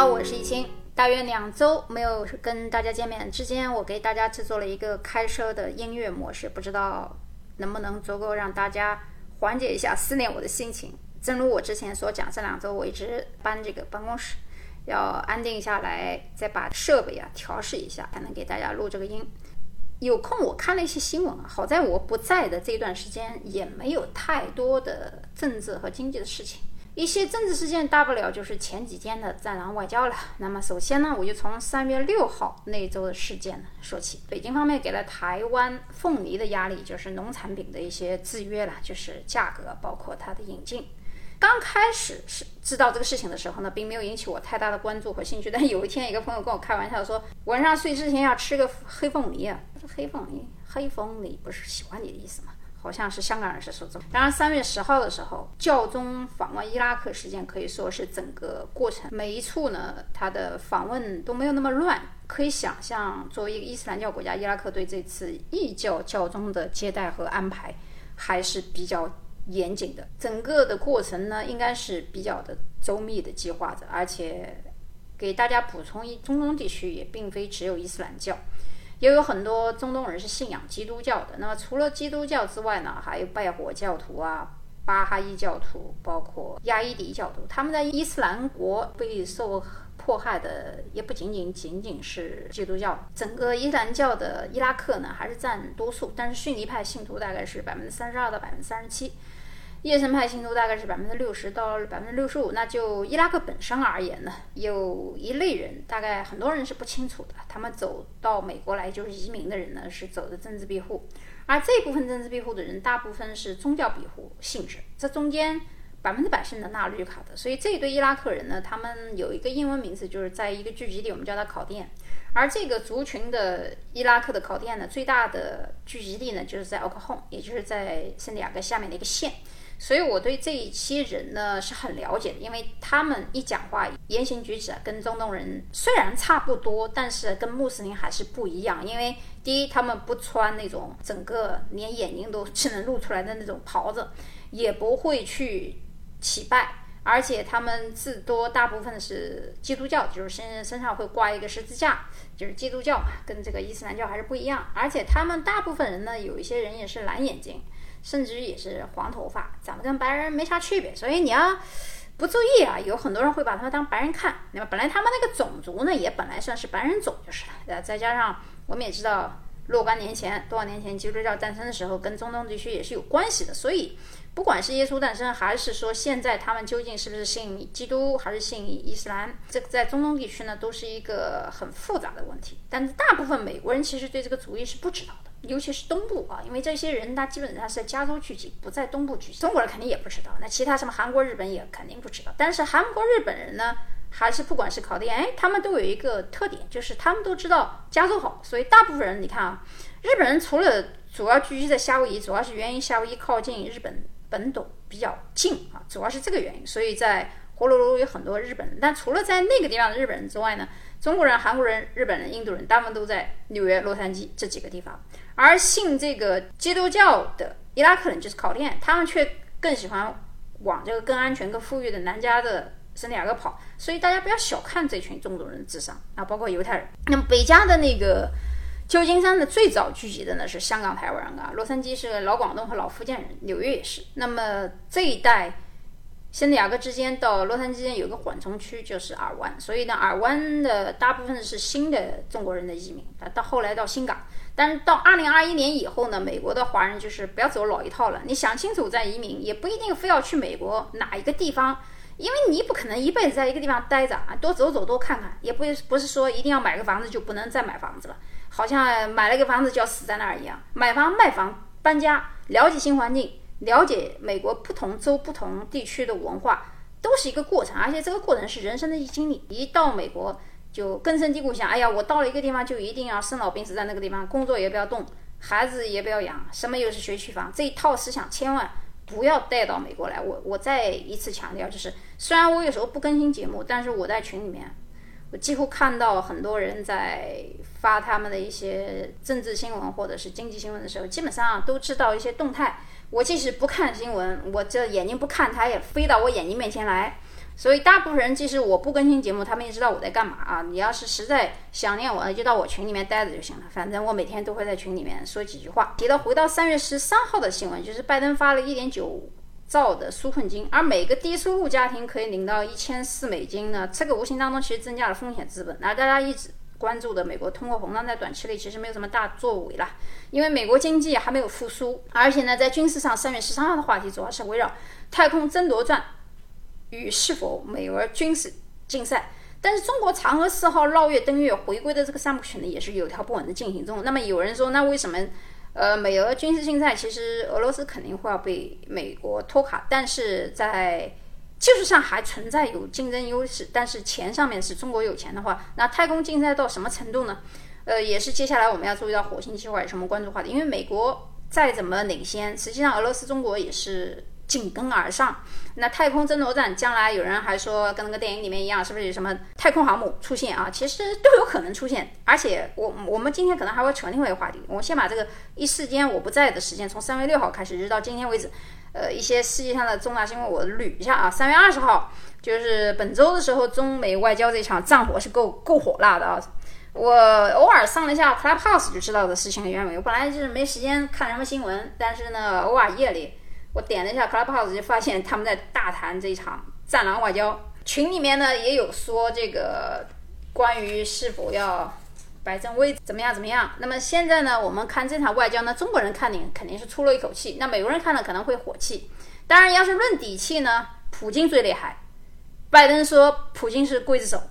好，我是易清。大约两周没有跟大家见面之间，我给大家制作了一个开车的音乐模式，不知道能不能足够让大家缓解一下思念我的心情。正如我之前所讲，这两周我一直搬这个办公室，要安定下来，再把设备啊调试一下，才能给大家录这个音。有空我看了一些新闻，好在我不在的这段时间，也没有太多的政治和经济的事情。一些政治事件，大不了就是前几天的“战狼外交”了。那么，首先呢，我就从三月六号那一周的事件说起。北京方面给了台湾凤梨的压力，就是农产品的一些制约了，就是价格，包括它的引进。刚开始是知道这个事情的时候呢，并没有引起我太大的关注和兴趣。但有一天，一个朋友跟我开玩笑说，晚上睡之前要吃个黑凤梨啊。我说黑凤梨，黑凤梨不是喜欢你的意思吗？好像是香港人是说这么。然三月十号的时候，教宗访问伊拉克事件可以说是整个过程每一处呢，他的访问都没有那么乱。可以想象，作为一个伊斯兰教国家，伊拉克对这次异教教宗的接待和安排还是比较严谨的。整个的过程呢，应该是比较的周密的计划着。而且给大家补充一，中东地区也并非只有伊斯兰教。也有很多中东人是信仰基督教的。那么除了基督教之外呢，还有拜火教徒啊、巴哈伊教徒，包括亚伊迪教徒。他们在伊斯兰国被受迫害的也不仅仅仅仅是基督教。整个伊斯兰教的伊拉克呢，还是占多数，但是逊尼派信徒大概是百分之三十二到百分之三十七。叶森派信徒大概是百分之六十到百分之六十五。那就伊拉克本身而言呢，有一类人，大概很多人是不清楚的。他们走到美国来就是移民的人呢，是走的政治庇护。而这部分政治庇护的人，大部分是宗教庇护性质。这中间百分之百是能拿绿卡的。所以这一对伊拉克人呢，他们有一个英文名字，就是在一个聚集地，我们叫它考店。而这个族群的伊拉克的考店呢，最大的聚集地呢，就是在奥克洪，也就是在圣地亚哥下面的一个县。所以我对这一些人呢是很了解的，因为他们一讲话、言行举止啊，跟中东人虽然差不多，但是跟穆斯林还是不一样。因为第一，他们不穿那种整个连眼睛都只能露出来的那种袍子，也不会去乞拜，而且他们至多大部分是基督教，就是身身上会挂一个十字架，就是基督教嘛，跟这个伊斯兰教还是不一样。而且他们大部分人呢，有一些人也是蓝眼睛。甚至于也是黄头发，长得跟白人没啥区别，所以你要不注意啊，有很多人会把他当白人看。那么本来他们那个种族呢，也本来算是白人种就是了。呃，再加上我们也知道，若干年前、多少年前基督教诞生的时候，跟中东地区也是有关系的。所以不管是耶稣诞生，还是说现在他们究竟是不是信基督，还是信伊斯兰，这个在中东地区呢，都是一个很复杂的问题。但是大部分美国人其实对这个主义是不知道的。尤其是东部啊，因为这些人他基本上是在加州聚集，不在东部聚集。中国人肯定也不知道，那其他什么韩国、日本也肯定不知道。但是韩国、日本人呢，还是不管是考店，哎，他们都有一个特点，就是他们都知道加州好。所以大部分人，你看啊，日本人除了主要聚集在夏威夷，主要是原因夏威夷靠近日本本岛比较近啊，主要是这个原因。所以在火炉炉有很多日本人，但除了在那个地方的日本人之外呢？中国人、韩国人、日本人、印度人，大部分都在纽约、洛杉矶这几个地方。而信这个基督教的伊拉克人就是考店，他们却更喜欢往这个更安全、更富裕的南加的圣地亚哥跑。所以大家不要小看这群中东人的智商啊，包括犹太人。那么北加的那个旧金山的最早聚集的呢是香港、台湾人啊，洛杉矶是老广东和老福建人，纽约也是。那么这一代。现在雅各之间到洛杉矶之间有个缓冲区，就是尔湾，所以呢，尔湾的大部分是新的中国人的移民，到后来到新港，但是到二零二一年以后呢，美国的华人就是不要走老一套了，你想清楚再移民，也不一定非要去美国哪一个地方，因为你不可能一辈子在一个地方待着啊，多走走多看看，也不不是说一定要买个房子就不能再买房子了，好像买了个房子就要死在那儿一样，买房卖房搬家，了解新环境。了解美国不同州、不同地区的文化，都是一个过程，而且这个过程是人生的一经历。一到美国就根深蒂固想，哎呀，我到了一个地方就一定要生老病死在那个地方，工作也不要动，孩子也不要养，什么又是学区房，这一套思想千万不要带到美国来。我我再一次强调，就是虽然我有时候不更新节目，但是我在群里面，我几乎看到很多人在发他们的一些政治新闻或者是经济新闻的时候，基本上都知道一些动态。我即使不看新闻，我这眼睛不看，它也飞到我眼睛面前来。所以大部分人即使我不更新节目，他们也知道我在干嘛啊。你要是实在想念我，就到我群里面待着就行了。反正我每天都会在群里面说几句话。提到回到三月十三号的新闻，就是拜登发了一点九兆的纾困金，而每个低收入家庭可以领到一千四美金呢。这个无形当中其实增加了风险资本。那大家一直关注的美国通货膨胀在短期内其实没有什么大作为啦，因为美国经济还没有复苏。而且呢，在军事上，三月十三号的话题主要是围绕太空争夺战。与是否美俄军事竞赛，但是中国嫦娥四号绕月登月回归的这个三部曲呢，也是有条不紊的进行中。那么有人说，那为什么呃美俄军事竞赛，其实俄罗斯肯定会要被美国拖垮，但是在技术上还存在有竞争优势，但是钱上面是中国有钱的话，那太空竞赛到什么程度呢？呃，也是接下来我们要注意到火星计划有什么关注话题，因为美国再怎么领先，实际上俄罗斯、中国也是。紧跟而上，那太空争夺战将来有人还说跟那个电影里面一样，是不是有什么太空航母出现啊？其实都有可能出现，而且我我们今天可能还会扯另外一个话题。我先把这个一时间我不在的时间，从三月六号开始一直到今天为止，呃，一些世界上的重大新闻我捋一下啊。三月二十号就是本周的时候，中美外交这场战火是够够火辣的啊。我偶尔上了一下 Clubhouse 就知道的事情的原委。我本来就是没时间看什么新闻，但是呢，偶尔夜里。我点了一下 Clubhouse，就发现他们在大谈这场战狼外交。群里面呢也有说这个关于是否要摆正位怎么样怎么样。那么现在呢，我们看这场外交呢，中国人看你肯定是出了一口气，那美国人看了可能会火气。当然，要是论底气呢，普京最厉害。拜登说普京是刽子手，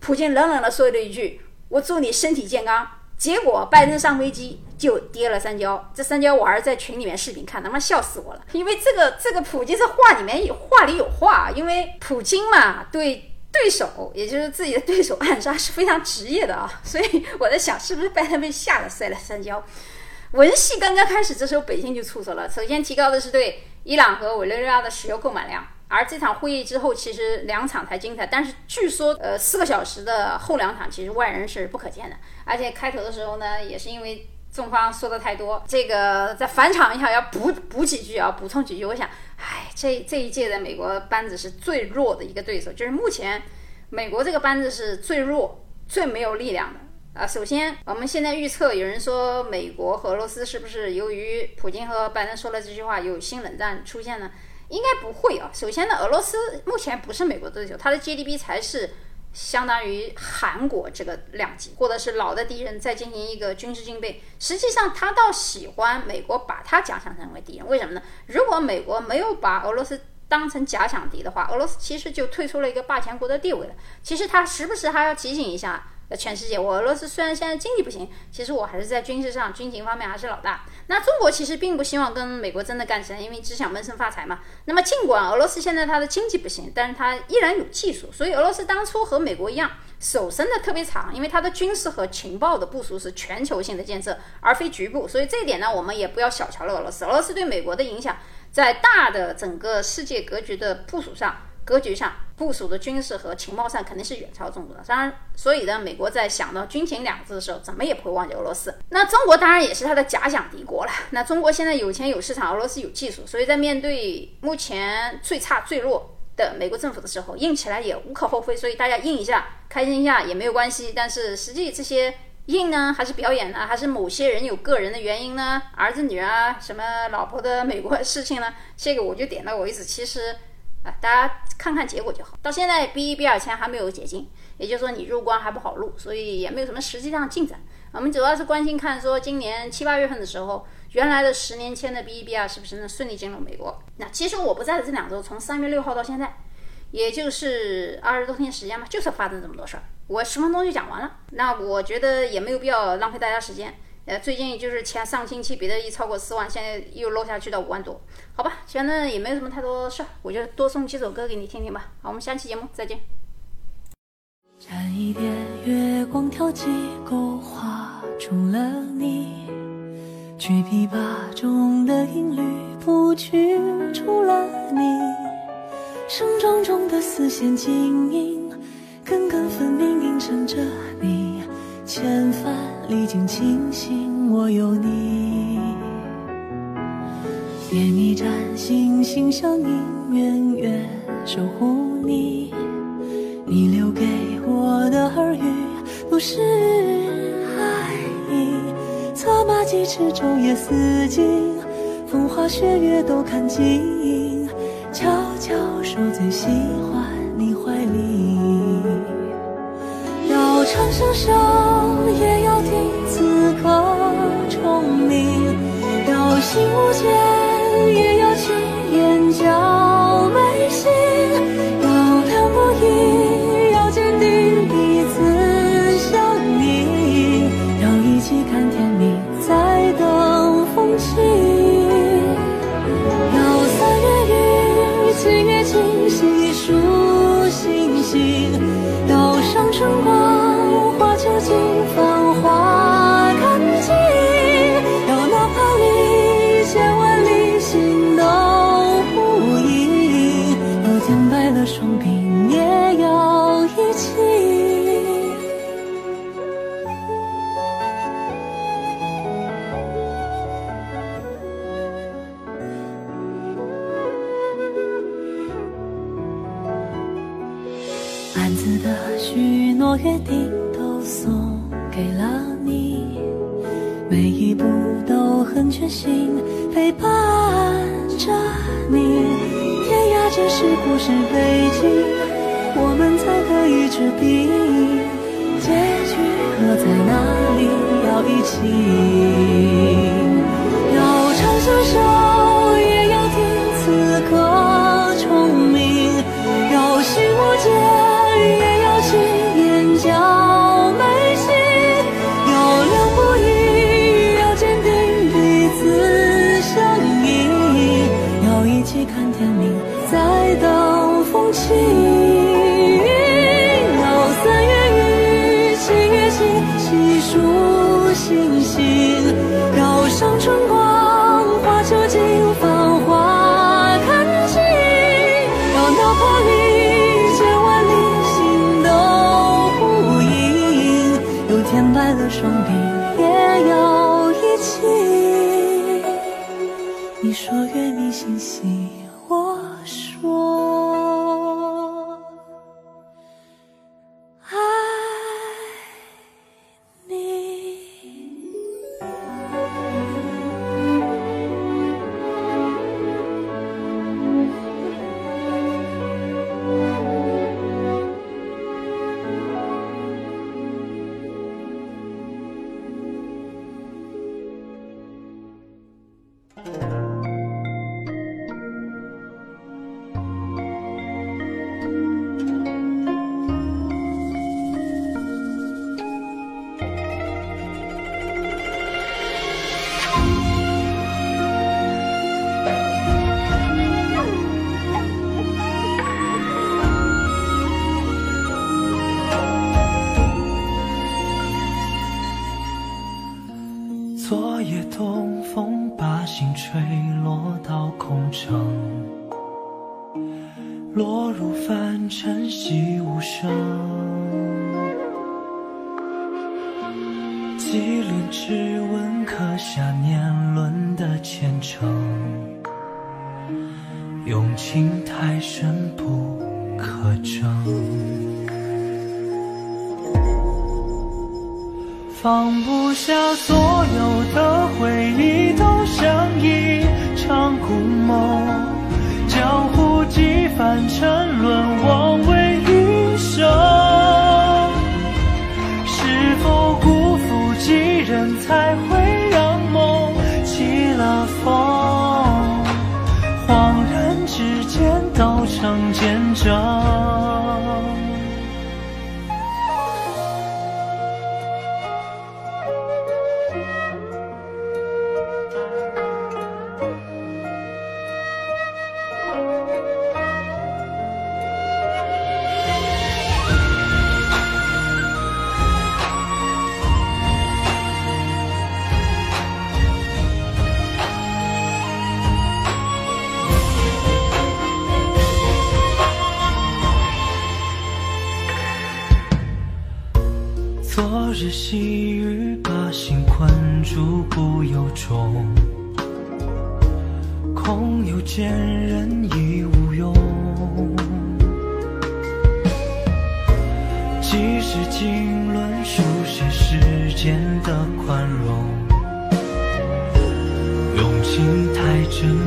普京冷冷的说了一句：“我祝你身体健康。”结果拜登上飞机就跌了三跤，这三跤我还是在群里面视频看，他妈笑死我了。因为这个这个普京这话里面有话里有话，因为普京嘛对对手，也就是自己的对手暗杀是非常职业的啊，所以我在想是不是拜登被吓得摔了三跤。文戏刚刚开始，这时候北京就出手了，首先提高的是对伊朗和委内瑞拉的石油购买量。而这场会议之后，其实两场才精彩，但是据说，呃，四个小时的后两场其实外人是不可见的。而且开头的时候呢，也是因为中方说的太多，这个在返场一下要补补几句啊，补充几句。我想，唉，这这一届的美国班子是最弱的一个对手，就是目前美国这个班子是最弱、最没有力量的啊。首先，我们现在预测，有人说美国和俄罗斯是不是由于普京和拜登说了这句话，有新冷战出现呢？应该不会啊。首先呢，俄罗斯目前不是美国对手，它的 GDP 才是相当于韩国这个量级，或者是老的敌人再进行一个军事军备。实际上，他倒喜欢美国把他假想成为敌人。为什么呢？如果美国没有把俄罗斯当成假想敌的话，俄罗斯其实就退出了一个霸权国的地位了。其实他时不时还要提醒一下。全世界，我俄罗斯虽然现在经济不行，其实我还是在军事上、军情方面还是老大。那中国其实并不希望跟美国真的干起来，因为只想闷声发财嘛。那么尽管俄罗斯现在它的经济不行，但是它依然有技术，所以俄罗斯当初和美国一样，手伸的特别长，因为它的军事和情报的部署是全球性的建设，而非局部。所以这一点呢，我们也不要小瞧了俄罗斯。俄罗斯对美国的影响，在大的整个世界格局的部署上。格局上部署的军事和情报上肯定是远超中国的，当然，所以呢，美国在想到军情两个字的时候，怎么也不会忘记俄罗斯。那中国当然也是他的假想敌国了。那中国现在有钱有市场，俄罗斯有技术，所以在面对目前最差最弱的美国政府的时候，硬起来也无可厚非。所以大家硬一下，开心一下也没有关系。但是实际这些硬呢，还是表演呢，还是某些人有个人的原因呢？儿子女啊，什么老婆的美国事情呢？这个我就点到为止。其实。啊，大家看看结果就好。到现在 B 一 B 二签还没有解禁，也就是说你入关还不好入，所以也没有什么实际上进展。我们主要是关心看说今年七八月份的时候，原来的十年签的 B 一 B 二是不是能顺利进入美国？那其实我不在的这两周，从三月六号到现在，也就是二十多天时间嘛，就是发生这么多事儿，我十分钟就讲完了。那我觉得也没有必要浪费大家时间。呃，最近就是前上星期比特币超过四万，现在又落下去到五万多，好吧，反正也没有什么太多事儿，我就多送几首歌给你听听吧。好，我们下期节目再见。沾一点月光跳几勾画出了你，去琵琶中的音律谱曲出了你，盛装中的丝线晶莹，根根分明映衬着你。千帆历经清醒，我有你。点一盏星星，向你圆圆。守护你。你留给我的耳语都是爱意，策马疾驰昼夜四季，风花雪月都看尽，悄悄说最喜欢你怀里。要长生生，也要听此刻虫鸣；都心无暗自的许诺约定都送给了你，每一步都很全心陪伴着你。天涯只是不是北京，我们才可以执笔。结局何在哪里？要一起，要长相守，生命也有一起。你说愿你星稀。昨夜东风把心吹落到空城，落入凡尘细无声。几轮指纹刻下年轮的虔诚，用情太深不可证。放不下所有的回忆见人已无用。即使经纶书写世间的宽容，用情太真。